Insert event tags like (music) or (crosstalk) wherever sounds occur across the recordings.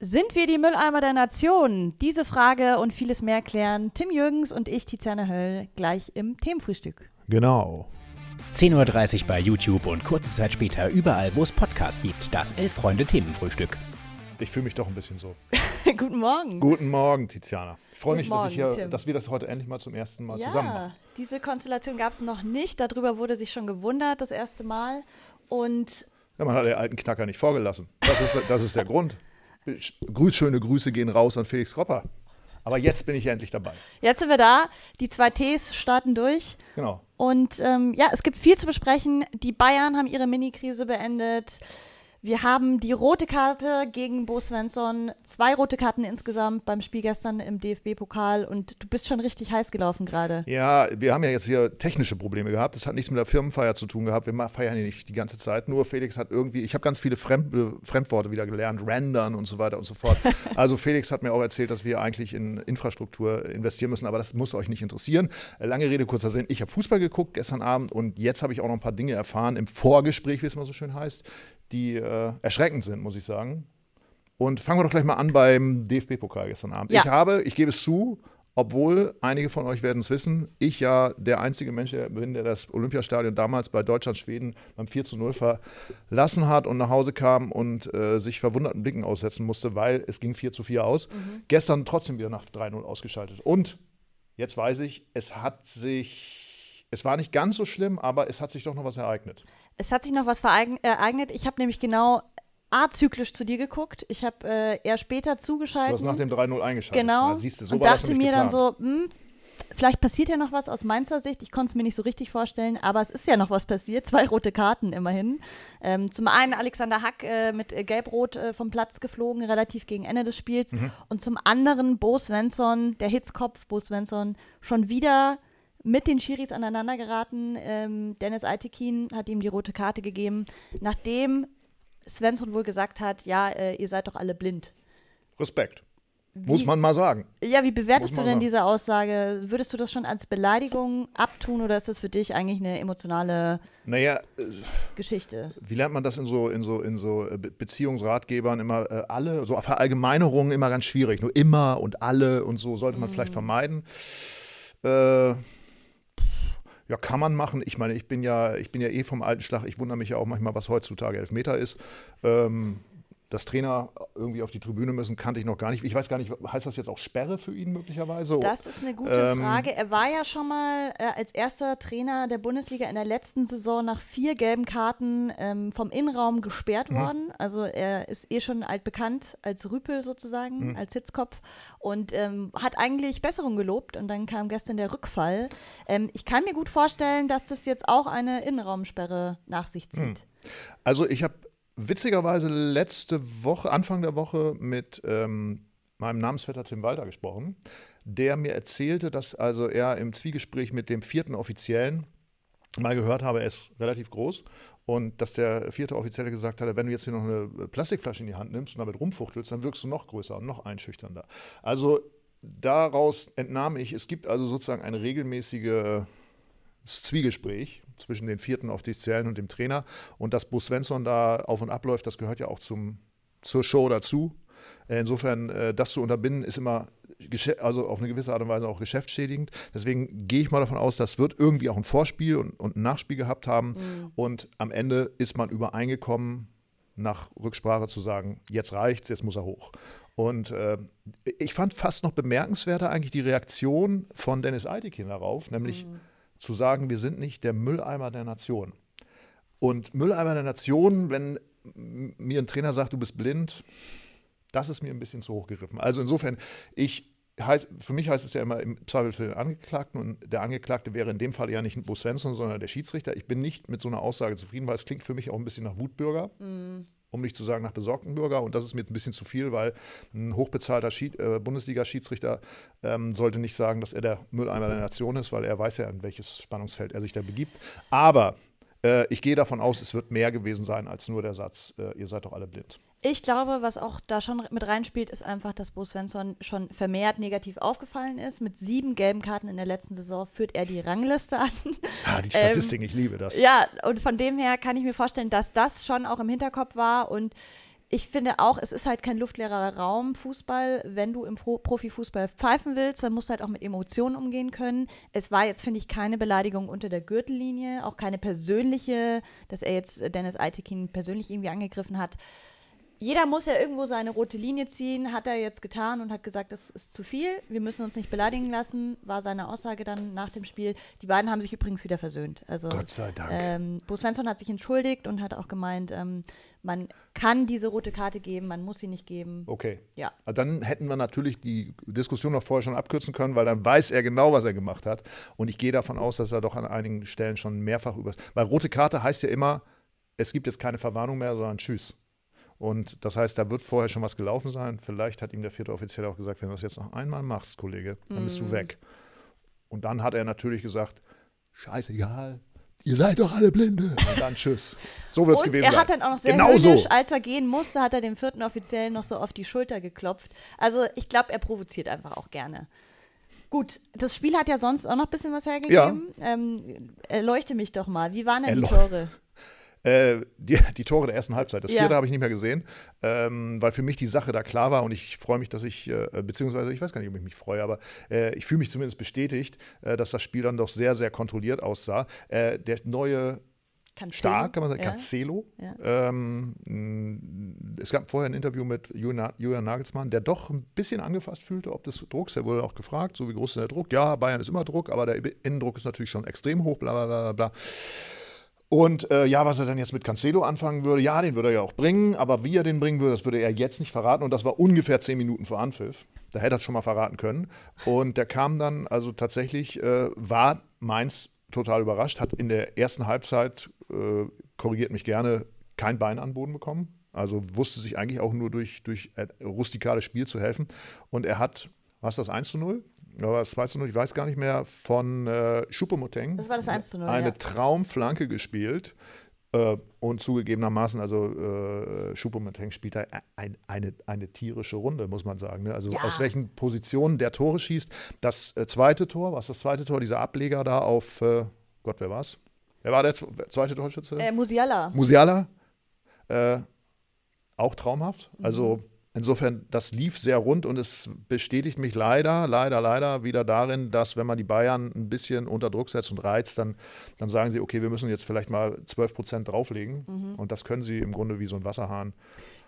Sind wir die Mülleimer der Nation? Diese Frage und vieles mehr klären Tim Jürgens und ich, Tiziana Höll, gleich im Themenfrühstück. Genau. 10.30 Uhr bei YouTube und kurze Zeit später überall, wo es Podcasts gibt. Das Elf-Freunde-Themenfrühstück. Ich fühle mich doch ein bisschen so. (laughs) Guten Morgen. Guten Morgen, Tiziana. Ich freue mich, dass, ich Morgen, hier, Tim. dass wir das heute endlich mal zum ersten Mal zusammen machen. Ja, diese Konstellation gab es noch nicht. Darüber wurde sich schon gewundert, das erste Mal. Und Ja, man hat den alten Knacker nicht vorgelassen. Das ist, das ist der (laughs) Grund. Grüß, schöne Grüße gehen raus an Felix Kropper. Aber jetzt bin ich endlich dabei. jetzt sind wir da. Die zwei Ts starten durch. Genau. Und ähm, ja, es gibt viel zu besprechen. Die Bayern haben ihre Mini-Krise beendet. Wir haben die rote Karte gegen Bo Svensson. Zwei rote Karten insgesamt beim Spiel gestern im DFB-Pokal. Und du bist schon richtig heiß gelaufen gerade. Ja, wir haben ja jetzt hier technische Probleme gehabt. Das hat nichts mit der Firmenfeier zu tun gehabt. Wir feiern ja nicht die ganze Zeit. Nur Felix hat irgendwie, ich habe ganz viele Fremd, Fremdworte wieder gelernt, rendern und so weiter und so fort. (laughs) Also Felix hat mir auch erzählt, dass wir eigentlich in Infrastruktur investieren müssen, aber das muss euch nicht interessieren. Lange Rede, kurzer Sinn. Ich habe Fußball geguckt gestern Abend und jetzt habe ich auch noch ein paar Dinge erfahren im Vorgespräch, wie es mal so schön heißt, die äh, erschreckend sind, muss ich sagen. Und fangen wir doch gleich mal an beim DFB-Pokal gestern Abend. Ja. Ich habe, ich gebe es zu, obwohl einige von euch werden es wissen, ich ja der einzige Mensch bin, der das Olympiastadion damals bei Deutschland-Schweden beim 4 zu 0 verlassen hat und nach Hause kam und äh, sich verwunderten Blicken aussetzen musste, weil es ging 4 zu 4 aus. Gestern trotzdem wieder nach 3-0 ausgeschaltet. Und jetzt weiß ich, es hat sich, es war nicht ganz so schlimm, aber es hat sich doch noch was ereignet. Es hat sich noch was vereign- ereignet. Ich habe nämlich genau azyklisch zu dir geguckt. Ich habe äh, eher später Du zugeschaltet. hast nach dem 3-0 eingeschaltet. Genau. Na, siehst du, so und dachte mir dann geplant. so, hm, vielleicht passiert ja noch was aus Mainzer Sicht. Ich konnte es mir nicht so richtig vorstellen, aber es ist ja noch was passiert. (laughs) Zwei rote Karten immerhin. Ähm, zum einen Alexander Hack äh, mit äh, Gelb-Rot äh, vom Platz geflogen, relativ gegen Ende des Spiels. Mhm. Und zum anderen Bo Svensson, der Hitzkopf Bo Svensson, schon wieder mit den Schiris aneinander geraten. Ähm, Dennis Altekin hat ihm die rote Karte gegeben, nachdem Svensson wohl gesagt hat, ja, äh, ihr seid doch alle blind. Respekt. Muss man mal sagen. Ja, wie bewertest du denn sagen. diese Aussage? Würdest du das schon als Beleidigung abtun oder ist das für dich eigentlich eine emotionale Naja, äh, Geschichte? wie lernt man das in so, in so, in so äh, Be- Beziehungsratgebern immer äh, alle, so Verallgemeinerungen immer ganz schwierig. Nur immer und alle und so sollte man Mhm. vielleicht vermeiden. Äh, ja, kann man machen. Ich meine, ich bin ja, ich bin ja eh vom alten Schlag. Ich wundere mich ja auch manchmal, was heutzutage Elfmeter ist. Ähm, dass Trainer irgendwie auf die Tribüne müssen, kannte ich noch gar nicht. Ich weiß gar nicht, heißt das jetzt auch Sperre für ihn möglicherweise? Das ist eine gute Ähm, Frage. Er war ja schon mal äh, als erster Trainer der Bundesliga in der letzten Saison nach vier gelben Karten ähm, vom Innenraum Mhm. gesperrt worden. Also er ist eh schon altbekannt als Rüpel sozusagen, Mhm. als Hitzkopf und ähm, hat eigentlich Besserung gelobt und dann kam gestern der Rückfall. Ähm, ich kann mir gut vorstellen, dass das jetzt auch eine Innenraumsperre nach sich zieht. Also ich habe witzigerweise letzte Woche, Anfang der Woche mit ähm, meinem Namensvetter Tim Walter gesprochen, der mir erzählte, dass also er im Zwiegespräch mit dem vierten Offiziellen mal gehört habe, er ist relativ groß und dass der vierte Offizielle gesagt hatte, wenn du jetzt hier noch eine Plastikflasche in die Hand nimmst und damit rumfuchtelst, dann wirkst du noch größer und noch einschüchternder. Also daraus entnahm ich, es gibt also sozusagen eine regelmäßige Zwiegespräch zwischen den vierten Offiziellen und dem Trainer. Und dass Bo Svensson da auf und abläuft, das gehört ja auch zum, zur Show dazu. Äh, Insofern, äh, das zu unterbinden, ist immer also auf eine gewisse Art und Weise auch geschäftsschädigend. Deswegen gehe ich mal davon aus, das wird irgendwie auch ein Vorspiel und, und ein Nachspiel gehabt haben. Und am Ende ist man übereingekommen, nach Rücksprache zu sagen, jetzt reicht's, jetzt muss er hoch. Und äh, ich fand fast noch bemerkenswerter eigentlich die Reaktion von Dennis Eitekin darauf, nämlich zu sagen, wir sind nicht der Mülleimer der Nation. Und Mülleimer der Nation, wenn mir ein Trainer sagt, du bist blind, das ist mir ein bisschen zu hoch gegriffen. Also insofern, ich heißt, für mich heißt es ja immer im Zweifel für den Angeklagten und der Angeklagte wäre in dem Fall ja nicht Bo Svensson, sondern der Schiedsrichter. Ich bin nicht mit so einer Aussage zufrieden, weil es klingt für mich auch ein bisschen nach Wutbürger, um nicht zu sagen nach besorgten Bürger. Und das ist mir ein bisschen zu viel, weil ein hochbezahlter Schied, äh, Bundesliga-Schiedsrichter ähm, sollte nicht sagen, dass er der Mülleimer der Nation ist, weil er weiß ja, in welches Spannungsfeld er sich da begibt. Aber äh, ich gehe davon aus, es wird mehr gewesen sein als nur der Satz, äh, ihr seid doch alle blind. Ich glaube, was auch da schon mit reinspielt, ist einfach, dass Bo Svensson schon vermehrt negativ aufgefallen ist. Mit sieben gelben Karten in der letzten Saison führt er die Rangliste an. (laughs) Ah, die Statistik, ich liebe das. Ja, und von dem her kann ich mir vorstellen, dass das schon auch im Hinterkopf war und ich finde auch, es ist halt kein luftleerer Raum, Fußball. Wenn du im Pro Profifußball pfeifen willst, dann musst du halt auch mit Emotionen umgehen können. Es war jetzt, finde ich, keine Beleidigung unter der Gürtellinie, auch keine persönliche, dass er jetzt Dennis Eitekin persönlich irgendwie angegriffen hat jeder muss ja irgendwo seine rote Linie ziehen, hat er jetzt getan und hat gesagt, das ist zu viel, wir müssen uns nicht beleidigen lassen, war seine Aussage dann nach dem Spiel. Die beiden haben sich übrigens wieder versöhnt. Also, Gott sei Dank. Ähm, Bo Svensson hat sich entschuldigt und hat auch gemeint, ähm, man kann diese rote Karte geben, man muss sie nicht geben. Okay. Ja. Dann hätten wir natürlich die Diskussion noch vorher schon abkürzen können, weil dann weiß er genau, was er gemacht hat. Und ich gehe davon aus, dass er doch an einigen Stellen schon mehrfach über. Weil rote Karte heißt ja immer, es gibt jetzt keine Verwarnung mehr, sondern Tschüss. Und das heißt, da wird vorher schon was gelaufen sein. Vielleicht hat ihm der vierte Offizier auch gesagt, wenn du das jetzt noch einmal machst, Kollege, dann bist du Mhm. weg. Und dann hat er natürlich gesagt, scheißegal, ihr seid doch alle Blinde. Und dann tschüss. So wird es gewesen er sein. hat dann auch noch sehr genau so. als er gehen musste, hat er dem vierten Offiziellen noch so auf die Schulter geklopft. Also ich glaube, er provoziert einfach auch gerne. Gut, das Spiel hat ja sonst auch noch ein bisschen was hergegeben. Ähm, erleuchte mich doch mal. Wie waren denn die Erleu- Tore? Äh, die, (laughs) die Tore der ersten Halbzeit. Das Ja. vierte habe ich nicht mehr gesehen, ähm, weil für mich die Sache da klar war und ich freue mich, dass ich, äh, beziehungsweise ich weiß gar nicht, ob ich mich freue, aber äh, ich fühle mich zumindest bestätigt, äh, dass das Spiel dann doch sehr, sehr kontrolliert aussah. Äh, der neue Cancelo? Stark, kann man sagen, Ja. Cancelo. Ja. Ähm, es gab vorher ein Interview mit Julian Julian Nagelsmann, der doch ein bisschen angefasst fühlte, ob des Drucks. Er wurde auch gefragt, so wie groß ist der Druck? Ja, Bayern ist immer Druck, aber der Innendruck ist natürlich schon extrem hoch, bla bla bla bla. Und äh, ja, was er dann jetzt mit Cancelo anfangen würde, ja, den würde er ja auch bringen, aber wie er den bringen würde, das würde er jetzt nicht verraten. Und das war ungefähr zehn Minuten vor Anpfiff. Da hätte er es schon mal verraten können. Und der kam dann, also tatsächlich, äh, war Mainz total überrascht, hat in der ersten Halbzeit, äh, korrigiert mich gerne, kein Bein an den Boden bekommen. Also wusste sich eigentlich auch nur durch, durch äh, rustikales Spiel zu helfen. Und er hat, war es das 1 zu 0? War es 2 zu 0? Ich weiß gar nicht mehr, von äh, Schupomoteng. Das war das 1 zu 0, Eine ja. Traumflanke gespielt. Äh, und zugegebenermaßen, also äh, Schupomoteng spielt da ein, eine, eine tierische Runde, muss man sagen. Ne? Also Ja. aus welchen Positionen der Tore schießt. Das äh, zweite Tor, was das zweite Tor? Dieser Ableger da auf, äh, Gott, wer war's? Wer war der zwe- zweite Torschütze? Äh, Musiala. Musiala, äh, auch traumhaft. Mhm. Also insofern, das lief sehr rund und es bestätigt mich leider, leider, leider wieder darin, dass wenn man die Bayern ein bisschen unter Druck setzt und reizt, dann, dann sagen sie, okay, wir müssen jetzt vielleicht mal 12 Prozent drauflegen. Mhm. Und das können sie im Grunde wie so ein Wasserhahn.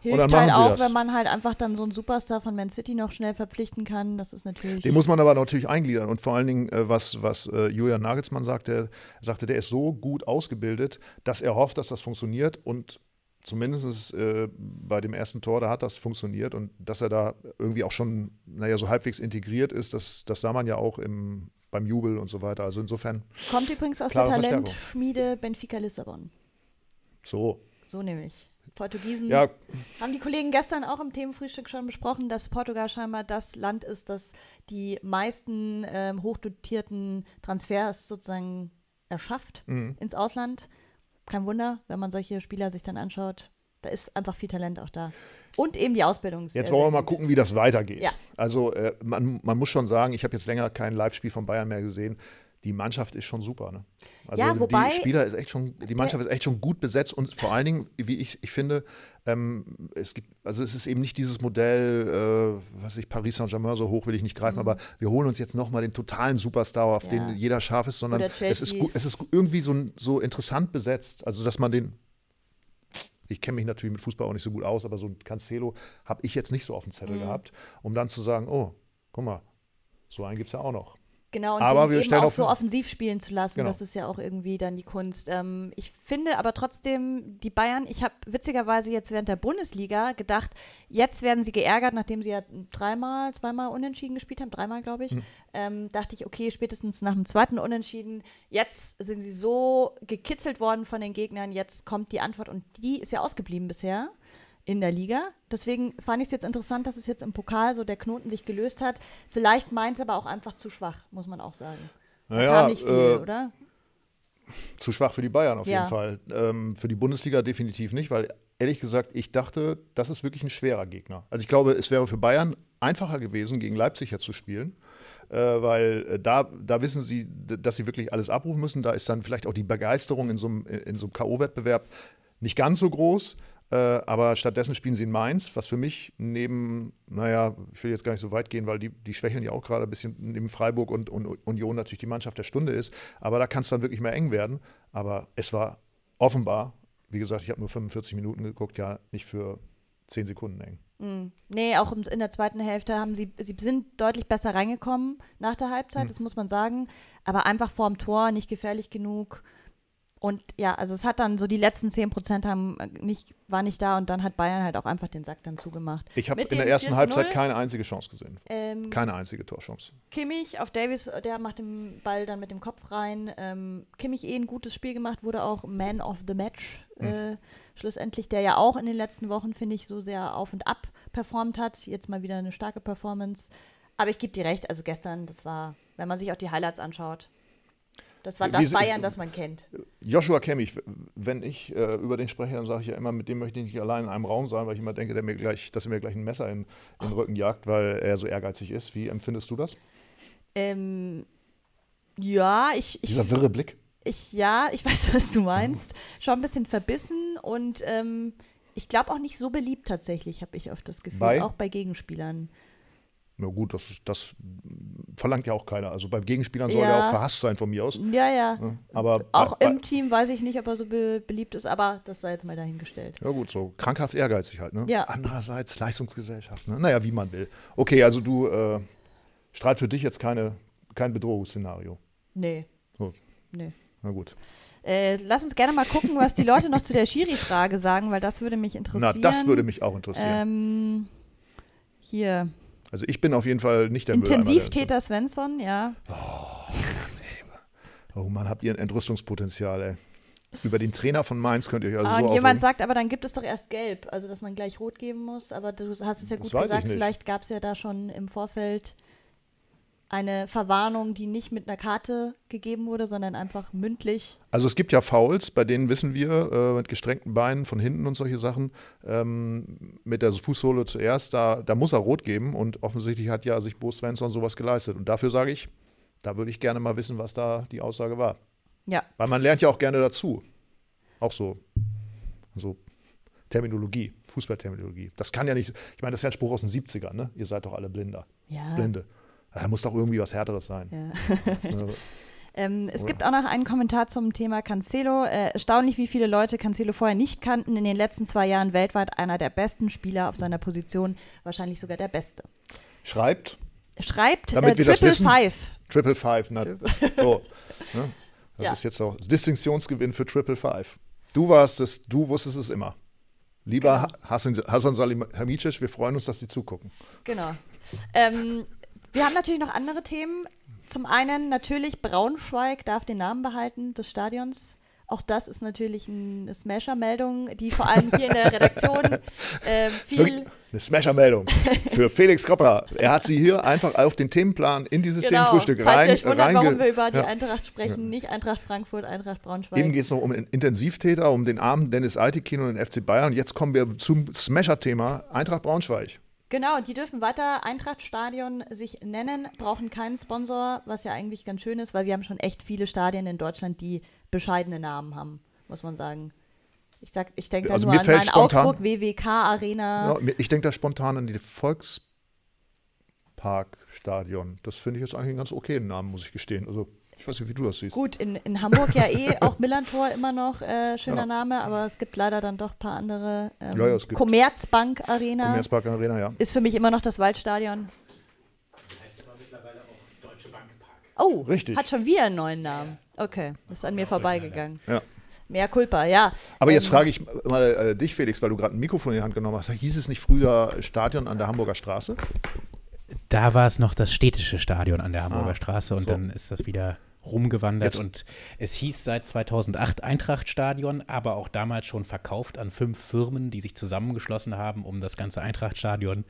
Hilft dann halt auch, das. wenn man halt einfach dann so einen Superstar von Man City noch schnell verpflichten kann. Das ist natürlich. Den muss man aber natürlich eingliedern. Und vor allen Dingen, äh, was, was äh, Julian Nagelsmann sagte, sagte, der ist so gut ausgebildet, dass er hofft, dass das funktioniert. Und zumindest äh, bei dem ersten Tor, da hat das funktioniert. Und dass er da irgendwie auch schon, naja, so halbwegs integriert ist, das, das sah man ja auch im, beim Jubel und so weiter. Also insofern Kommt übrigens aus der. Talentschmiede Benfica Lissabon. so. So nämlich. Portugiesen. Ja, Haben die Kollegen gestern auch im Themenfrühstück schon besprochen, dass Portugal scheinbar das Land ist, das die meisten ähm, hochdotierten Transfers sozusagen erschafft Mhm. ins Ausland. Kein Wunder, wenn man solche Spieler sich dann anschaut. Da ist einfach viel Talent auch da. Und eben die Ausbildung. Jetzt wollen wir mal gucken, wie das weitergeht. Ja. Also äh, man, man muss schon sagen, ich habe jetzt länger kein Live-Spiel von Bayern mehr gesehen. Die Mannschaft ist schon super. Ne? Also Ja, wobei- die Spieler ist echt schon, die Mannschaft ist echt schon gut besetzt und vor allen Dingen, wie ich, ich finde, ähm, es gibt, also es ist eben nicht dieses Modell, äh, was ich Paris Saint-Germain so hoch will ich nicht greifen, aber wir holen uns jetzt nochmal den totalen Superstar, auf Mhm. Ja. den jeder scharf ist, sondern es ist, es ist irgendwie so, so interessant besetzt. Also dass man den ich kenne mich natürlich mit Fußball auch nicht so gut aus, aber so ein Cancelo habe ich jetzt nicht so auf dem Mhm. Zettel gehabt, um dann zu sagen, oh, guck mal, so einen gibt es ja auch noch. Genau, und Aber eben stellen auch so offensiv spielen zu lassen, Genau. das ist ja auch irgendwie dann die Kunst. Ähm, ich finde aber trotzdem, die Bayern, ich habe witzigerweise jetzt während der Bundesliga gedacht, jetzt werden sie geärgert, nachdem sie ja dreimal, zweimal unentschieden gespielt haben, dreimal glaube ich, ähm, dachte ich, okay, spätestens nach dem zweiten Unentschieden, jetzt sind sie so gekitzelt worden von den Gegnern, jetzt kommt die Antwort und die ist ja ausgeblieben bisher in der Liga. Deswegen fand ich es jetzt interessant, dass es jetzt im Pokal so der Knoten sich gelöst hat. Vielleicht meint es aber auch einfach zu schwach, muss man auch sagen. Naja, nicht viel, äh, oder? Zu schwach für die Bayern auf Ja. jeden Fall. Ähm, für die Bundesliga definitiv nicht, weil ehrlich gesagt, ich dachte, das ist wirklich ein schwerer Gegner. Also ich glaube, es wäre für Bayern einfacher gewesen, gegen Leipzig ja zu spielen, äh, weil äh, da, da wissen sie, dass sie wirklich alles abrufen müssen. Da ist dann vielleicht auch die Begeisterung in so einem, in so einem K.O.-Wettbewerb nicht ganz so groß. Äh, aber stattdessen spielen sie in Mainz, was für mich neben, naja, ich will jetzt gar nicht so weit gehen, weil die, die schwächeln ja auch gerade ein bisschen neben Freiburg und, und Union natürlich die Mannschaft der Stunde ist. Aber da kann es dann wirklich mehr eng werden. Aber es war offenbar, wie gesagt, ich habe nur 45 Minuten geguckt, ja, nicht für 10 Sekunden eng. Mm. Nee, auch in der zweiten Hälfte haben sie, sie sind deutlich besser reingekommen nach der Halbzeit, mhm. das muss man sagen. Aber einfach vorm Tor nicht gefährlich genug. Und ja, also es hat dann so die letzten 10 Prozent haben äh, nicht, war nicht da und dann hat Bayern halt auch einfach den Sack dann zugemacht. Ich habe in der ersten Halbzeit keine einzige Chance gesehen. Ähm, keine einzige Torchance. Kimmich auf Davis, der macht den Ball dann mit dem Kopf rein. Ähm, Kimmich eh ein gutes Spiel gemacht, wurde auch Man of the Match mhm. äh, schlussendlich, der ja auch in den letzten Wochen, finde ich, so sehr auf und ab performt hat. Jetzt mal wieder eine starke Performance. Aber ich gebe dir recht, also gestern, das war, wenn man sich auch die Highlights anschaut, das war das Wie, Bayern, das man kennt. Joshua Kimmich, wenn ich äh, über den spreche, dann sage ich ja immer, mit dem möchte ich nicht allein in einem Raum sein, weil ich immer denke, der mir gleich, dass er mir gleich ein Messer in, in den Rücken jagt, weil er so ehrgeizig ist. Wie empfindest du das? Ähm, ja, ich, ich. Dieser wirre Blick. Ich, ja, ich (laughs) weiß, was du meinst. Schon ein bisschen verbissen und ähm, ich glaube auch nicht so beliebt tatsächlich, habe ich oft das Gefühl. Bei? Auch bei Gegenspielern. Na gut, das, das verlangt ja auch keiner. Also beim Gegenspielern soll ja. er auch verhasst sein von mir aus. Ja, ja. aber auch bei, im Team weiß ich nicht, ob er so be beliebt ist, aber das sei jetzt mal dahingestellt. Ja gut, so krankhaft ehrgeizig halt. Ne? Ja. Andererseits Leistungsgesellschaft. Ne? Naja, wie man will. Okay, also du äh, strahlt für dich jetzt keine, kein Bedrohungsszenario. Nee. So. Nee. Na gut. Äh, lass uns gerne mal gucken, was die Leute noch zu der Schiri-Frage sagen, weil das würde mich interessieren. Na, das würde mich auch interessieren. Ähm, hier. Also ich bin auf jeden Fall nicht der Intensivtäter Svensson, ja. Oh, oh Mann, habt ihr ein Entrüstungspotenzial, ey. Über den Trainer von Mainz könnt ihr euch also ah, so und jemand sagt, aber dann gibt es doch erst gelb, also dass man gleich rot geben muss. Aber du hast es ja gut gesagt, vielleicht gab es ja da schon im Vorfeld eine Verwarnung, die nicht mit einer Karte gegeben wurde, sondern einfach mündlich. Also es gibt ja Fouls, bei denen wissen wir, äh, mit gestreckten Beinen von hinten und solche Sachen, ähm, mit der Fußsohle zuerst, da, da muss er rot geben und offensichtlich hat ja sich Bo Svensson sowas geleistet. Und dafür sage ich, da würde ich gerne mal wissen, was da die Aussage war. Ja. Weil man lernt ja auch gerne dazu. Auch so, so Terminologie, Fußballterminologie. Das kann ja nicht, ich meine, das ist ja ein Spruch aus den 70ern, ne? Ihr seid doch alle Blinder. Ja. Blinde. Da muss doch irgendwie was Härteres sein. Ja. (laughs) ähm, es Oder? gibt auch noch einen Kommentar zum Thema Cancelo. Äh, erstaunlich, wie viele Leute Cancelo vorher nicht kannten. In den letzten zwei Jahren weltweit einer der besten Spieler auf seiner Position, wahrscheinlich sogar der beste. Schreibt. Schreibt Damit äh, wir Triple das wissen, Five. Triple Five, na, so. Ne? (laughs) Das ja. ist jetzt auch Distinktionsgewinn für Triple Five. Du warst es, du wusstest es immer. Lieber genau. Hassan, Hassan Salihamidzic, wir freuen uns, dass Sie zugucken. Genau. Ähm, wir haben natürlich noch andere Themen. Zum einen natürlich Braunschweig darf den Namen behalten des Stadions. Auch das ist natürlich eine Smasher-Meldung, die vor allem hier in der Redaktion (laughs) äh, viel. Eine Smasher-Meldung für (laughs) Felix Kopper. Er hat sie hier einfach auf den Themenplan in dieses genau. Themenfrühstück rein. Falls euch wundert, warum wir über die ja. Eintracht sprechen, nicht Eintracht Frankfurt, Eintracht Braunschweig. Eben geht es noch um Intensivtäter, um den armen Dennis Altekin und den FC Bayern. Und jetzt kommen wir zum Smasher-Thema Eintracht Braunschweig. Genau, die dürfen weiter Eintrachtstadion sich nennen, brauchen keinen Sponsor, was ja eigentlich ganz schön ist, weil wir haben schon echt viele Stadien in Deutschland, die bescheidene Namen haben, muss man sagen. Ich, ich denke da also nur an meinen Augsburg WWK Arena. Ja, ich denke da spontan an die Volksparkstadion. Das finde ich jetzt eigentlich einen ganz okayen Namen, muss ich gestehen. Also ich weiß nicht, wie du das siehst. Gut, in, in Hamburg ja eh (laughs) auch Millantor immer noch äh, schöner ja. Name, aber es gibt leider dann doch ein paar andere. Ähm, ja, ja, es gibt Commerzbank Arena. Commerzbank Arena, ja. Ist für mich immer noch das Waldstadion. Heißt aber mittlerweile auch Deutsche Bank Park. Oh, richtig. Hat schon wieder einen neuen Namen. Okay, das ist an mir vorbeigegangen. Ja. Mehr Culpa, ja. Aber jetzt ähm, frage ich mal äh, dich, Felix, weil du gerade ein Mikrofon in die Hand genommen hast. Hieß es nicht früher Stadion an der Hamburger Straße? Da war es noch das städtische Stadion an der Hamburger ah, Straße und so. dann ist das wieder rumgewandert Jetzt. und es hieß seit 2008 Eintrachtstadion, aber auch damals schon verkauft an fünf Firmen, die sich zusammengeschlossen haben, um das ganze Eintrachtstadion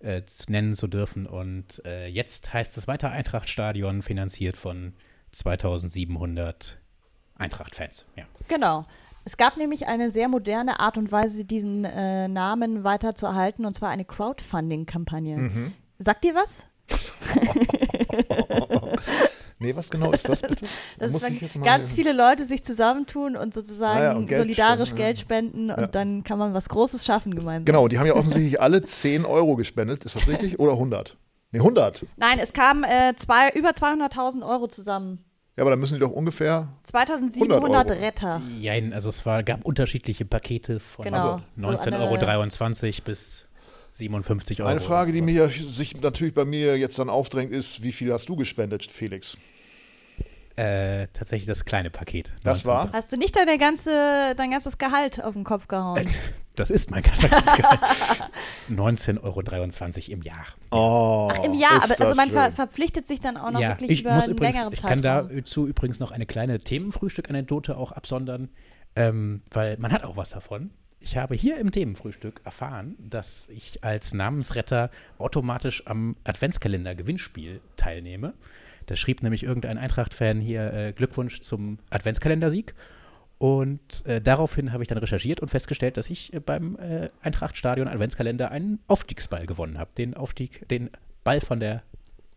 äh, zu nennen zu dürfen. Und äh, jetzt heißt es weiter Eintrachtstadion, finanziert von 2700 Eintracht-Fans. Ja. Genau. Es gab nämlich eine sehr moderne Art und Weise, diesen äh, Namen weiter zu erhalten, und zwar eine Crowdfunding-Kampagne. Mhm. Sagt ihr was? (laughs) (laughs) Nee, was genau ist das bitte? (laughs) Das Muss ist, wenn ganz viele Leute sich zusammentun und sozusagen ah ja, und Geld solidarisch spenden, Geld spenden ja. und dann kann man was Großes schaffen gemeinsam. Genau, die haben ja offensichtlich alle 10 Euro gespendet, ist das richtig? Oder 100? Nee, 100. Nein, es kamen äh, zwei, über 200.000 Euro zusammen. Ja, aber dann müssen die doch ungefähr 2700 Retter. Ja, also es war, gab unterschiedliche Pakete von genau, also 19,23 Euro bis 57 Euro. Eine Frage, die mir sich natürlich bei mir jetzt dann aufdrängt, ist, wie viel hast du gespendet, Felix? Äh, tatsächlich das kleine Paket. Das war? Hast du nicht deine ganze, dein ganzes Gehalt auf den Kopf gehauen? (laughs) Das ist mein ganzes Gehalt. (laughs) 19,23 Euro im Jahr. Oh, Ach, im Jahr, aber also man ver verpflichtet sich dann auch noch ja, wirklich über einen übrigens, längeren Zeitraum. Ich kann dazu übrigens noch eine kleine Themenfrühstück-Anekdote auch absondern, ähm, weil man hat auch was davon. Ich habe hier im Themenfrühstück erfahren, dass ich als Namensretter automatisch am Adventskalender-Gewinnspiel teilnehme. Da schrieb nämlich irgendein Eintracht-Fan hier äh, Glückwunsch zum Adventskalendersieg. Und äh, daraufhin habe ich dann recherchiert und festgestellt, dass ich äh, beim äh, Eintracht-Stadion Adventskalender einen Aufstiegsball gewonnen habe. Den Aufstieg, den Ball von der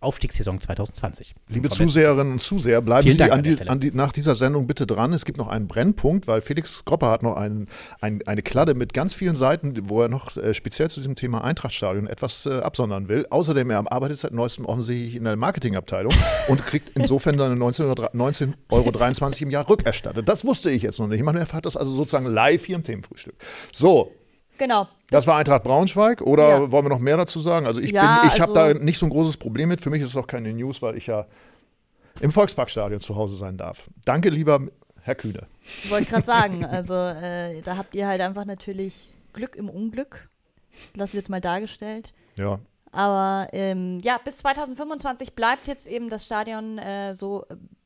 Aufstiegssaison 2020. Liebe Zuseherinnen und Zuseher, bleiben Vielen Sie an die, an die, nach dieser Sendung bitte dran. Es gibt noch einen Brennpunkt, weil Felix Gropper hat noch einen, ein, eine Kladde mit ganz vielen Seiten, wo er noch äh, speziell zu diesem Thema Eintrachtstadion etwas äh, absondern will. Außerdem, er arbeitet seit neuestem offensichtlich in der Marketingabteilung (laughs) und kriegt insofern dann 19,23 19 Euro im Jahr rückerstattet. Das wusste ich jetzt noch nicht. Man erfahrt das also sozusagen live hier im Themenfrühstück. So, Genau. Das war Eintracht Braunschweig oder ja. wollen wir noch mehr dazu sagen? Also ich, ja, ich habe also, da nicht so ein großes Problem mit. Für mich ist es auch keine News, weil ich ja im Volksparkstadion zu Hause sein darf. Danke, lieber Herr Kühne. Wollte ich gerade sagen. Also äh, da habt ihr halt einfach natürlich Glück im Unglück. Lassen wir jetzt mal dargestellt. Ja. Aber ähm, ja, bis 2025 bleibt jetzt eben das Stadion äh, so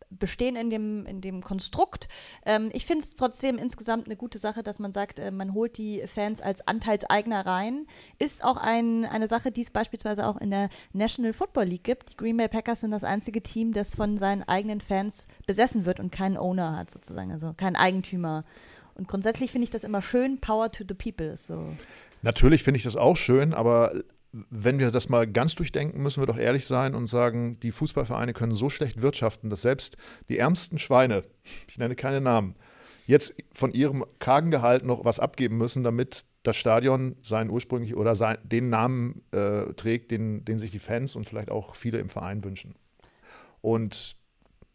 bestehen in dem, in dem Konstrukt. Ähm, ich finde es trotzdem insgesamt eine gute Sache, dass man sagt, äh, man holt die Fans als Anteilseigner rein. Ist auch ein, eine Sache, die es beispielsweise auch in der National Football League gibt. Die Green Bay Packers sind das einzige Team, das von seinen eigenen Fans besessen wird und keinen Owner hat, sozusagen, also keinen Eigentümer. Und grundsätzlich finde ich das immer schön, Power to the People. So. Natürlich finde ich das auch schön, aber wenn wir das mal ganz durchdenken, müssen wir doch ehrlich sein und sagen, die Fußballvereine können so schlecht wirtschaften, dass selbst die ärmsten Schweine, ich nenne keine Namen, jetzt von ihrem kargen Gehalt noch was abgeben müssen, damit das Stadion seinen ursprünglich oder sein, den Namen äh, trägt, den, den sich die Fans und vielleicht auch viele im Verein wünschen. Und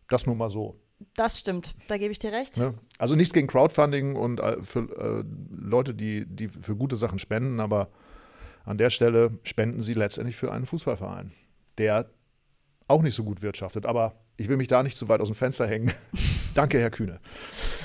das nur mal so. Das stimmt, da gebe ich dir recht. Ne? Also nichts gegen Crowdfunding und äh, für äh, Leute, die, die für gute Sachen spenden, aber an der Stelle spenden sie letztendlich für einen Fußballverein, der auch nicht so gut wirtschaftet. Aber ich will mich da nicht zu weit aus dem Fenster hängen. (laughs) Danke, Herr Kühne.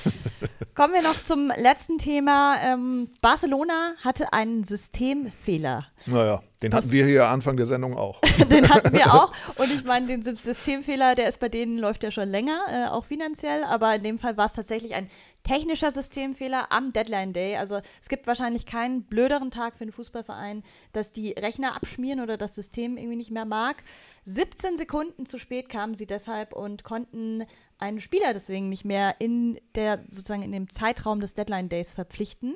(laughs) Kommen wir noch zum letzten Thema. Ähm, Barcelona hatte einen Systemfehler. Naja, den hatten wir hier Anfang der Sendung auch. (laughs) den hatten wir (laughs) auch. Und ich meine, den Systemfehler, der ist bei denen, läuft ja schon länger, äh, auch finanziell. Aber in dem Fall war es tatsächlich ein technischer Systemfehler am Deadline Day. Also es gibt wahrscheinlich keinen blöderen Tag für einen Fußballverein, dass die Rechner abschmieren oder das System irgendwie nicht mehr mag. 17 Sekunden zu spät kamen sie deshalb und konnten einen Spieler deswegen nicht mehr in der sozusagen in dem Zeitraum des Deadline Days verpflichten.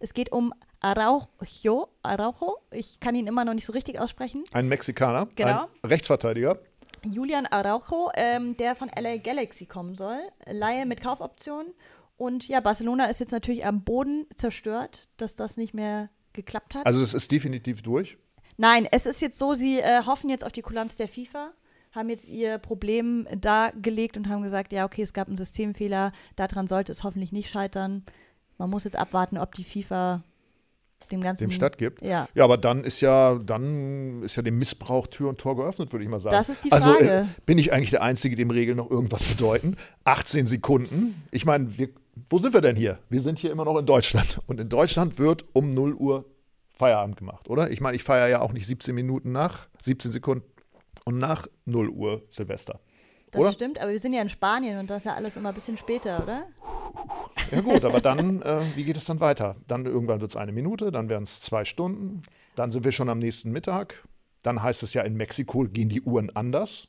Es geht um Araujo, Araujo, ich kann ihn immer noch nicht so richtig aussprechen. Ein Mexikaner, genau. ein Rechtsverteidiger. Julian Araujo, ähm, der von LA Galaxy kommen soll. Laie mit Kaufoption und ja, Barcelona ist jetzt natürlich am Boden zerstört, dass das nicht mehr geklappt hat. Also es ist definitiv durch? Nein, es ist jetzt so, sie äh, hoffen jetzt auf die Kulanz der FIFA, haben jetzt ihr Problem dargelegt und haben gesagt, ja, okay, es gab einen Systemfehler, daran sollte es hoffentlich nicht scheitern. Man muss jetzt abwarten, ob die FIFA dem Ganzen dem stattgibt. Ja. ja, aber dann ist ja, dann ist ja dem Missbrauch Tür und Tor geöffnet, würde ich mal sagen. Das ist die Frage. Also äh, bin ich eigentlich der Einzige, dem Regeln noch irgendwas bedeuten? 18 Sekunden. Ich meine, wo sind wir denn hier? Wir sind hier immer noch in Deutschland. Und in Deutschland wird um 0 Uhr Feierabend gemacht, oder? Ich meine, ich feiere ja auch nicht 17 Minuten nach, 17 Sekunden und nach 0 Uhr Silvester. Das oder? stimmt, aber wir sind ja in Spanien und das ist ja alles immer ein bisschen später, oder? Ja gut, aber dann, äh, wie geht es dann weiter? Dann irgendwann wird es eine Minute, dann werden es zwei Stunden, dann sind wir schon am nächsten Mittag. Dann heißt es ja, in Mexiko gehen die Uhren anders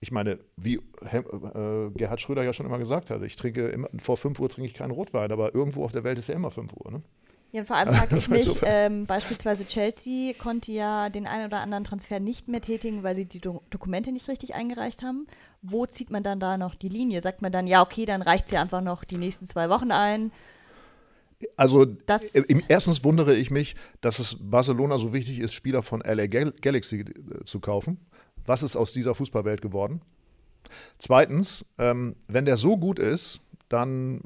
ich meine, wie äh, Gerhard Schröder ja schon immer gesagt hat, ich trinke immer, vor 5 Uhr trinke ich keinen Rotwein, aber irgendwo auf der Welt ist ja immer 5 Uhr. Ne? Ja, vor allem frage (laughs) ich mich, ähm, beispielsweise Chelsea konnte ja den einen oder anderen Transfer nicht mehr tätigen, weil sie die Do Dokumente nicht richtig eingereicht haben. Wo zieht man dann da noch die Linie? Sagt man dann, ja, okay, dann reicht sie einfach noch die nächsten zwei Wochen ein? Also das äh, erstens wundere ich mich, dass es Barcelona so wichtig ist, Spieler von LA Galaxy äh, zu kaufen. Was ist aus dieser Fußballwelt geworden? Zweitens, ähm, wenn der so gut ist, dann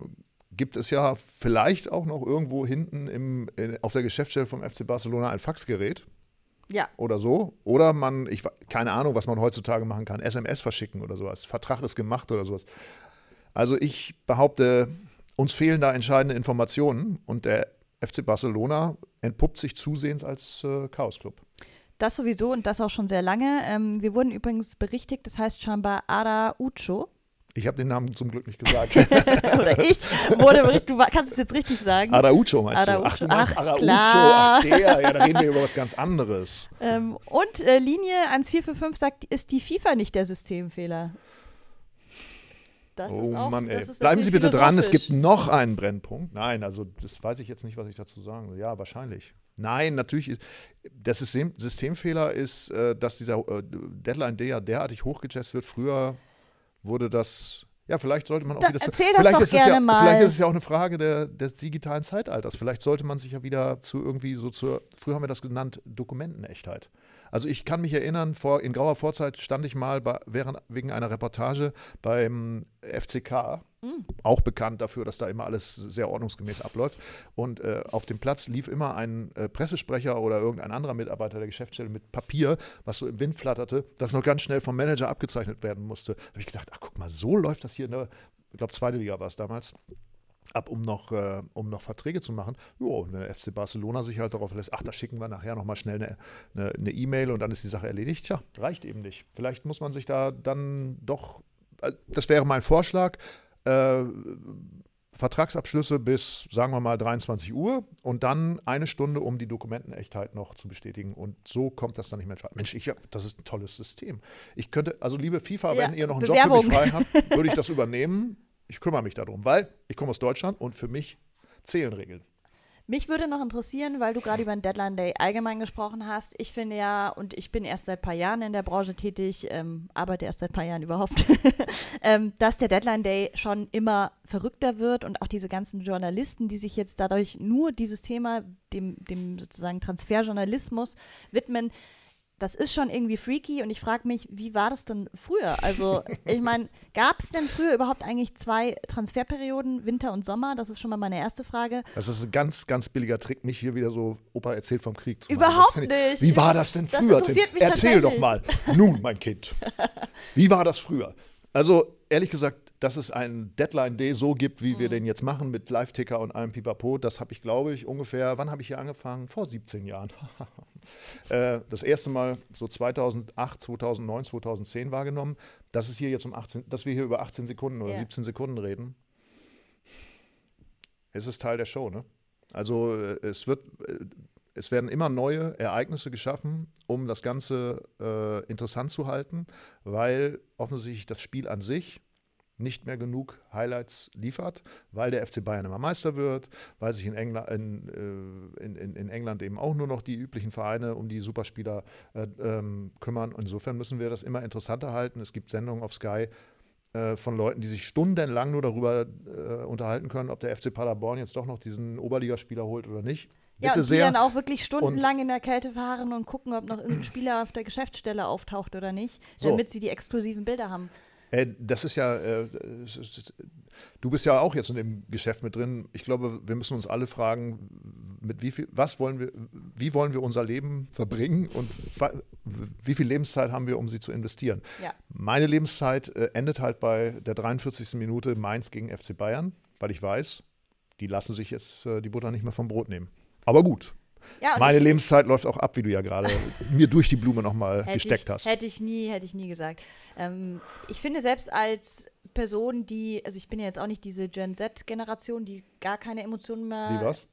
gibt es ja vielleicht auch noch irgendwo hinten im, in, auf der Geschäftsstelle vom FC Barcelona ein Faxgerät. Ja. Oder so. Oder man, ich keine Ahnung, was man heutzutage machen kann, SMS verschicken oder sowas. Vertrag ist gemacht oder sowas. Also ich behaupte, uns fehlen da entscheidende Informationen und der FC Barcelona entpuppt sich zusehends als äh, Chaos-Club. Das sowieso und das auch schon sehr lange. Ähm, wir wurden übrigens berichtigt, das heißt scheinbar Ada Ucho. Ich habe den Namen zum Glück nicht gesagt. (laughs) Oder ich wurde berichtet, du kannst es jetzt richtig sagen. Araucho meinst Araucho. du? Ach, du meinst ach, Araucho, klar. ach der, ja, da reden wir über was ganz anderes. (laughs) Ähm, und äh, Linie 1445 sagt, ist die FIFA nicht der Systemfehler? Das oh auch, Mann, ey. Bleiben Sie bitte dran, es gibt noch einen Brennpunkt. Nein, also das weiß ich jetzt nicht, was ich dazu sagen soll. Ja, wahrscheinlich. Nein, natürlich, der System, Systemfehler ist, äh, dass dieser äh, Deadline Day ja derartig hochgejazzt wird. Früher wurde das ja, vielleicht sollte man auch da, wieder. Erzähl das vielleicht doch ist gerne ja, mal. Vielleicht ist es ja auch eine Frage der, des digitalen Zeitalters. Vielleicht sollte man sich ja wieder zu irgendwie so zur, früher haben wir das genannt, Dokumentenechtheit. Also ich kann mich erinnern, vor, in grauer Vorzeit stand ich mal bei, während, wegen einer Reportage beim FCK, mhm. auch bekannt dafür, dass da immer alles sehr ordnungsgemäß abläuft. Und äh, auf dem Platz lief immer ein äh, Pressesprecher oder irgendein anderer Mitarbeiter der Geschäftsstelle mit Papier, was so im Wind flatterte, das noch ganz schnell vom Manager abgezeichnet werden musste. Da habe ich gedacht, ach guck mal, so läuft das hier in der, ich glaube, zweite Liga war es damals ab, um noch, äh, um noch Verträge zu machen. Jo, und wenn der FC Barcelona sich halt darauf lässt, ach, da schicken wir nachher nochmal schnell eine E-Mail e und dann ist die Sache erledigt. Tja, reicht eben nicht. Vielleicht muss man sich da dann doch, äh, das wäre mein Vorschlag, äh, Vertragsabschlüsse bis, sagen wir mal, 23 Uhr und dann eine Stunde, um die Dokumentenechtheit noch zu bestätigen. Und so kommt das dann nicht mehr in Mensch, ich, das ist ein tolles System. Ich könnte, also liebe FIFA, ja, wenn ihr noch einen Bewerbung. Job für mich frei habt, (laughs) würde ich das übernehmen ich kümmere mich darum, weil ich komme aus Deutschland und für mich zählen Regeln. Mich würde noch interessieren, weil du gerade über den Deadline Day allgemein gesprochen hast. Ich finde ja, und ich bin erst seit ein paar Jahren in der Branche tätig, ähm, arbeite erst seit ein paar Jahren überhaupt, (laughs) ähm, dass der Deadline Day schon immer verrückter wird und auch diese ganzen Journalisten, die sich jetzt dadurch nur dieses Thema, dem, dem sozusagen Transferjournalismus widmen, das ist schon irgendwie freaky und ich frage mich, wie war das denn früher? Also, ich meine, gab es denn früher überhaupt eigentlich zwei Transferperioden, Winter und Sommer? Das ist schon mal meine erste Frage. Das ist ein ganz, ganz billiger Trick, mich hier wieder so, Opa erzählt vom Krieg zu machen. Überhaupt ich, nicht. Wie war das denn früher? Das Tim? Erzähl doch mal. Nun, mein Kind. Wie war das früher? Also, ehrlich gesagt, dass es einen Deadline-Day so gibt, wie mhm. wir den jetzt machen mit Live-Ticker und allem Pipapo, das habe ich, glaube ich, ungefähr, wann habe ich hier angefangen? Vor 17 Jahren. (laughs) äh, das erste Mal so 2008, 2009, 2010 wahrgenommen, dass es hier jetzt um 18, dass wir hier über 18 Sekunden oder yeah. 17 Sekunden reden. Es ist Teil der Show, ne? Also äh, es wird, äh, es werden immer neue Ereignisse geschaffen, um das Ganze äh, interessant zu halten, weil offensichtlich das Spiel an sich nicht mehr genug Highlights liefert, weil der FC Bayern immer Meister wird, weil sich in England, in, äh, in, in, in England eben auch nur noch die üblichen Vereine um die Superspieler äh, ähm, kümmern. Insofern müssen wir das immer interessanter halten. Es gibt Sendungen auf Sky äh, von Leuten, die sich stundenlang nur darüber äh, unterhalten können, ob der FC Paderborn jetzt doch noch diesen Oberligaspieler holt oder nicht. Bitte ja, und die sehr. dann auch wirklich stundenlang und in der Kälte fahren und gucken, ob noch irgendein Spieler auf der Geschäftsstelle auftaucht oder nicht, damit so. sie die exklusiven Bilder haben. Äh, das ist ja, äh, du bist ja auch jetzt in dem Geschäft mit drin. Ich glaube, wir müssen uns alle fragen, mit wie viel, was wollen wir, wie wollen wir unser Leben verbringen und wie viel Lebenszeit haben wir, um sie zu investieren? Ja. Meine Lebenszeit äh, endet halt bei der 43. Minute Mainz gegen FC Bayern, weil ich weiß, die lassen sich jetzt die Butter nicht mehr vom Brot nehmen. Aber gut, ja, Meine Lebenszeit läuft auch ab, wie du ja gerade (laughs) mir durch die Blume nochmal gesteckt ich, hast. Hätte ich nie, hätte ich nie gesagt. Ähm, ich finde selbst als Person, die, also ich bin ja jetzt auch nicht diese Gen Z-Generation, die gar keine Emotionen mehr. Wie was?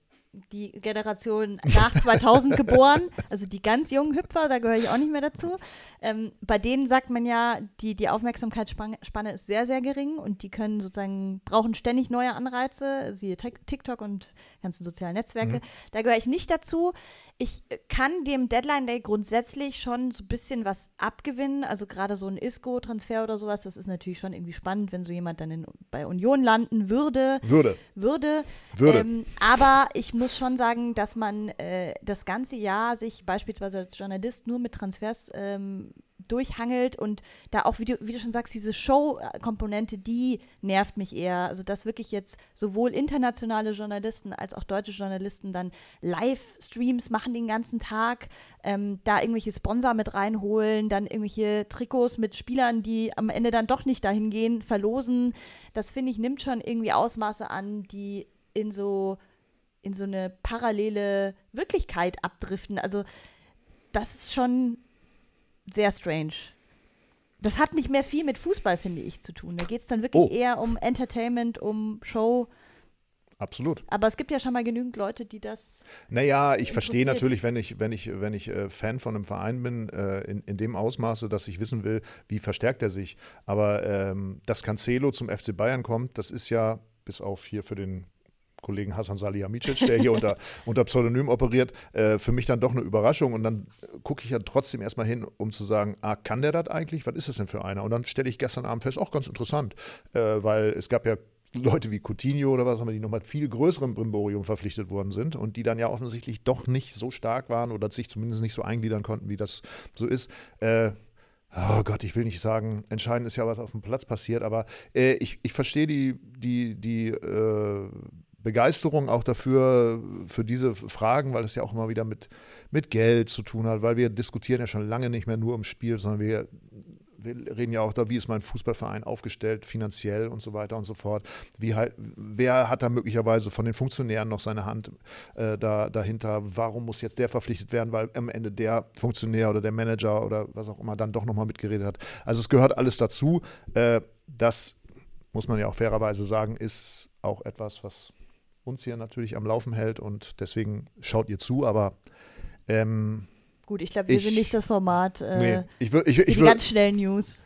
die Generation nach 2000 (laughs) geboren, also die ganz jungen Hüpfer, da gehöre ich auch nicht mehr dazu. Ähm, bei denen sagt man ja, die, die Aufmerksamkeitsspanne ist sehr, sehr gering und die können sozusagen, brauchen ständig neue Anreize, siehe TikTok und ganzen sozialen Netzwerke. Mhm. Da gehöre ich nicht dazu. Ich kann dem Deadline Day grundsätzlich schon so ein bisschen was abgewinnen. Also gerade so ein Isco-Transfer oder sowas, das ist natürlich schon irgendwie spannend, wenn so jemand dann in, bei Union landen würde. Würde. Würde. Würde. Ähm, aber ich muss schon sagen, dass man äh, das ganze Jahr sich beispielsweise als Journalist nur mit Transfers ähm, durchhangelt und da auch, wie du, wie du schon sagst, diese Show-Komponente, die nervt mich eher. Also, dass wirklich jetzt sowohl internationale Journalisten als auch deutsche Journalisten dann Livestreams machen den ganzen Tag, ähm, da irgendwelche Sponsor mit reinholen, dann irgendwelche Trikots mit Spielern, die am Ende dann doch nicht dahin gehen, verlosen. Das finde ich, nimmt schon irgendwie Ausmaße an, die in so in so eine parallele Wirklichkeit abdriften. Also das ist schon sehr strange. Das hat nicht mehr viel mit Fußball, finde ich, zu tun. Da geht es dann wirklich oh. eher um Entertainment, um Show. Absolut. Aber es gibt ja schon mal genügend Leute, die das. Naja, ich verstehe natürlich, wenn ich, wenn ich, wenn ich äh, Fan von einem Verein bin, äh, in, in dem Ausmaße, dass ich wissen will, wie verstärkt er sich. Aber ähm, dass Cancelo zum FC Bayern kommt, das ist ja, bis auf hier für den Kollegen Hasan Salihamidzic, der hier unter, (laughs) unter Pseudonym operiert, äh, für mich dann doch eine Überraschung. Und dann gucke ich ja trotzdem erstmal hin, um zu sagen, ah, kann der das eigentlich? Was ist das denn für einer? Und dann stelle ich gestern Abend fest, auch ganz interessant, äh, weil es gab ja Leute wie Coutinho oder was, die nochmal viel größerem Brimborium verpflichtet worden sind und die dann ja offensichtlich doch nicht so stark waren oder sich zumindest nicht so eingliedern konnten, wie das so ist. Äh, oh Gott, ich will nicht sagen, entscheidend ist ja, was auf dem Platz passiert, aber äh, ich, ich verstehe die, die, die äh, Begeisterung auch dafür, für diese Fragen, weil es ja auch immer wieder mit, mit Geld zu tun hat, weil wir diskutieren ja schon lange nicht mehr nur ums Spiel, sondern wir, wir reden ja auch da, wie ist mein Fußballverein aufgestellt, finanziell und so weiter und so fort. Wie halt, wer hat da möglicherweise von den Funktionären noch seine Hand äh, da, dahinter? Warum muss jetzt der verpflichtet werden, weil am Ende der Funktionär oder der Manager oder was auch immer dann doch nochmal mitgeredet hat? Also es gehört alles dazu. Äh, das muss man ja auch fairerweise sagen, ist auch etwas, was uns hier natürlich am Laufen hält und deswegen schaut ihr zu, aber ähm, Gut, ich glaube, wir ich, sind nicht das Format. Äh, nee, ich will, ich, ich, die ganz schnellen News.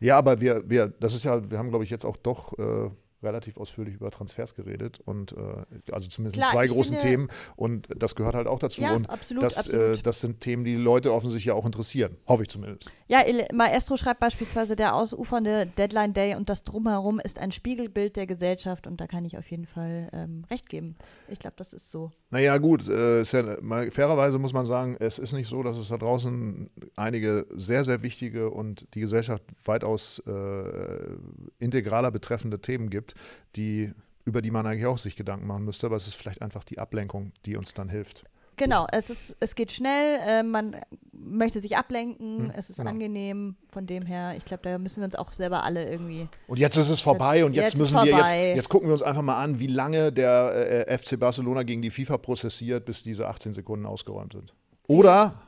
Ja, aber wir, wir, das ist ja, wir haben, glaube ich, jetzt auch doch äh, relativ ausführlich über Transfers geredet und äh, also zumindest Klar, zwei großen finde, Themen und das gehört halt auch dazu ja, und absolut, das, äh, absolut. Äh, das sind Themen, die, Leute offensichtlich ja auch interessieren, hoffe ich zumindest. Ja, Maestro schreibt beispielsweise, der ausufernde Deadline Day und das Drumherum ist ein Spiegelbild der Gesellschaft und da kann ich auf jeden Fall ähm, recht geben. Ich glaube, das ist so. Naja gut, äh, ja, mal, fairerweise muss man sagen, es ist nicht so, dass es da draußen einige sehr, sehr wichtige und die Gesellschaft weitaus äh, integraler betreffende Themen gibt die, über die man eigentlich auch sich Gedanken machen müsste, aber es ist vielleicht einfach die Ablenkung, die uns dann hilft. Genau, es, ist, es geht schnell, äh, man möchte sich ablenken, hm, es ist genau. angenehm, von dem her, ich glaube, da müssen wir uns auch selber alle irgendwie. Und jetzt ist es vorbei jetzt, und jetzt, jetzt müssen wir, jetzt, jetzt gucken wir uns einfach mal an, wie lange der äh, FC Barcelona gegen die FIFA prozessiert, bis diese 18 Sekunden ausgeräumt sind. Oder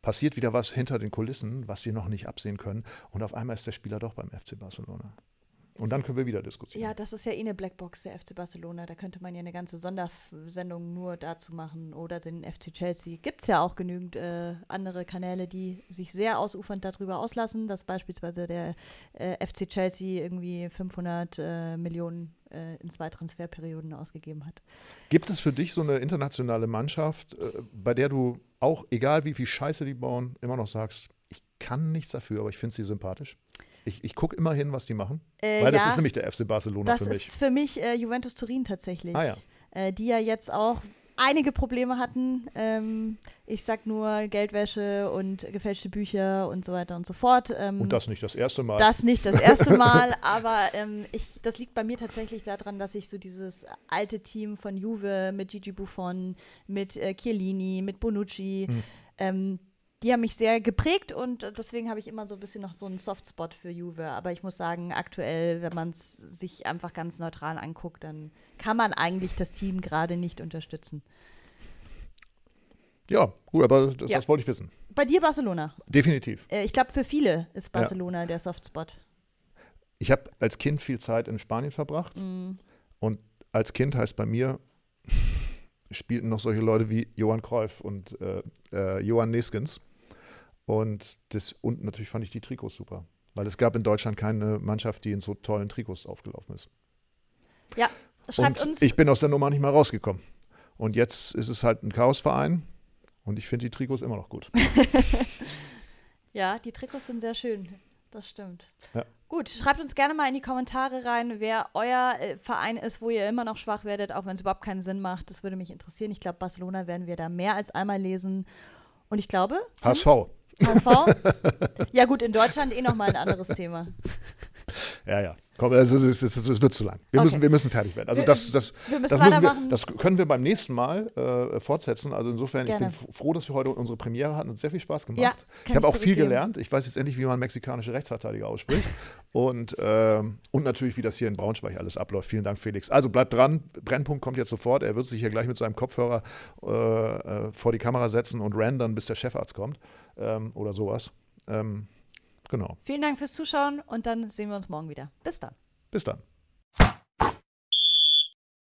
passiert wieder was hinter den Kulissen, was wir noch nicht absehen können und auf einmal ist der Spieler doch beim FC Barcelona. Und dann können wir wieder diskutieren. Ja, das ist ja eh eine Blackbox, der FC Barcelona. Da könnte man ja eine ganze Sondersendung nur dazu machen oder den FC Chelsea. Gibt es ja auch genügend äh, andere Kanäle, die sich sehr ausufernd darüber auslassen, dass beispielsweise der äh, FC Chelsea irgendwie 500 äh, Millionen äh, in zwei Transferperioden ausgegeben hat. Gibt es für dich so eine internationale Mannschaft, äh, bei der du auch, egal wie viel Scheiße die bauen, immer noch sagst, ich kann nichts dafür, aber ich finde sie sympathisch? Ich, ich gucke immer hin, was die machen. Äh, weil das ist nämlich der FC Barcelona für mich. Das ist für mich äh, Juventus Turin tatsächlich. Ah, ja. Äh, die ja jetzt auch einige Probleme hatten. Ähm, ich sag nur Geldwäsche und gefälschte Bücher und so weiter und so fort. Ähm, und das nicht das erste Mal. Das nicht das erste (laughs) Mal, aber ähm, ich, das liegt bei mir tatsächlich daran, dass ich so dieses alte Team von Juve mit Gigi Buffon, mit äh, Chiellini, mit Bonucci, hm. Die haben mich sehr geprägt und deswegen habe ich immer so ein bisschen noch so einen Softspot für Juve. Aber ich muss sagen, aktuell, wenn man es sich einfach ganz neutral anguckt, dann kann man eigentlich das Team gerade nicht unterstützen. Ja, gut, aber das, ja. das wollte ich wissen. Bei dir Barcelona? Definitiv. Äh, ich glaube, für viele ist Barcelona ja. der Softspot. Ich habe als Kind viel Zeit in Spanien verbracht. Mm. Und als Kind heißt bei mir (laughs) spielten noch solche Leute wie Johann Cruyff und äh, äh, Johann Neskens. Und, das, und natürlich fand ich die Trikots super. Weil es gab in Deutschland keine Mannschaft, die in so tollen Trikots aufgelaufen ist. Ja, schreibt und uns. ich bin aus der Nummer nicht mehr rausgekommen. Und jetzt ist es halt ein Chaosverein und ich finde die Trikots immer noch gut. (laughs) ja, die Trikots sind sehr schön. Das stimmt. Ja. Gut, schreibt uns gerne mal in die Kommentare rein, wer euer äh, Verein ist, wo ihr immer noch schwach werdet, auch wenn es überhaupt keinen Sinn macht. Das würde mich interessieren. Ich glaube, Barcelona werden wir da mehr als einmal lesen. Und ich glaube. HSV. HSV? (laughs) ja, gut, in Deutschland eh nochmal ein anderes Thema. Ja, ja. Komm, es, es, es, es wird zu lang. Wir, Okay. müssen, wir müssen fertig werden. Also Wir- das, das, wir müssen das, müssen wir, das können wir beim nächsten Mal äh, fortsetzen. Also insofern, Gerne. ich bin froh, dass wir heute unsere Premiere hatten. Uns sehr viel Spaß gemacht. Ja, ich habe auch viel gelernt. Ich weiß jetzt endlich, wie man mexikanische Rechtsverteidiger ausspricht. (laughs) und, ähm, und natürlich, wie das hier in Braunschweig alles abläuft. Vielen Dank, Felix. Also bleibt dran. Brennpunkt kommt jetzt sofort. Er wird sich hier gleich mit seinem Kopfhörer äh, äh, vor die Kamera setzen und rendern, bis der Chefarzt kommt. Ähm, oder sowas. Ähm, genau. Vielen Dank fürs Zuschauen und dann sehen wir uns morgen wieder. Bis dann. Bis dann.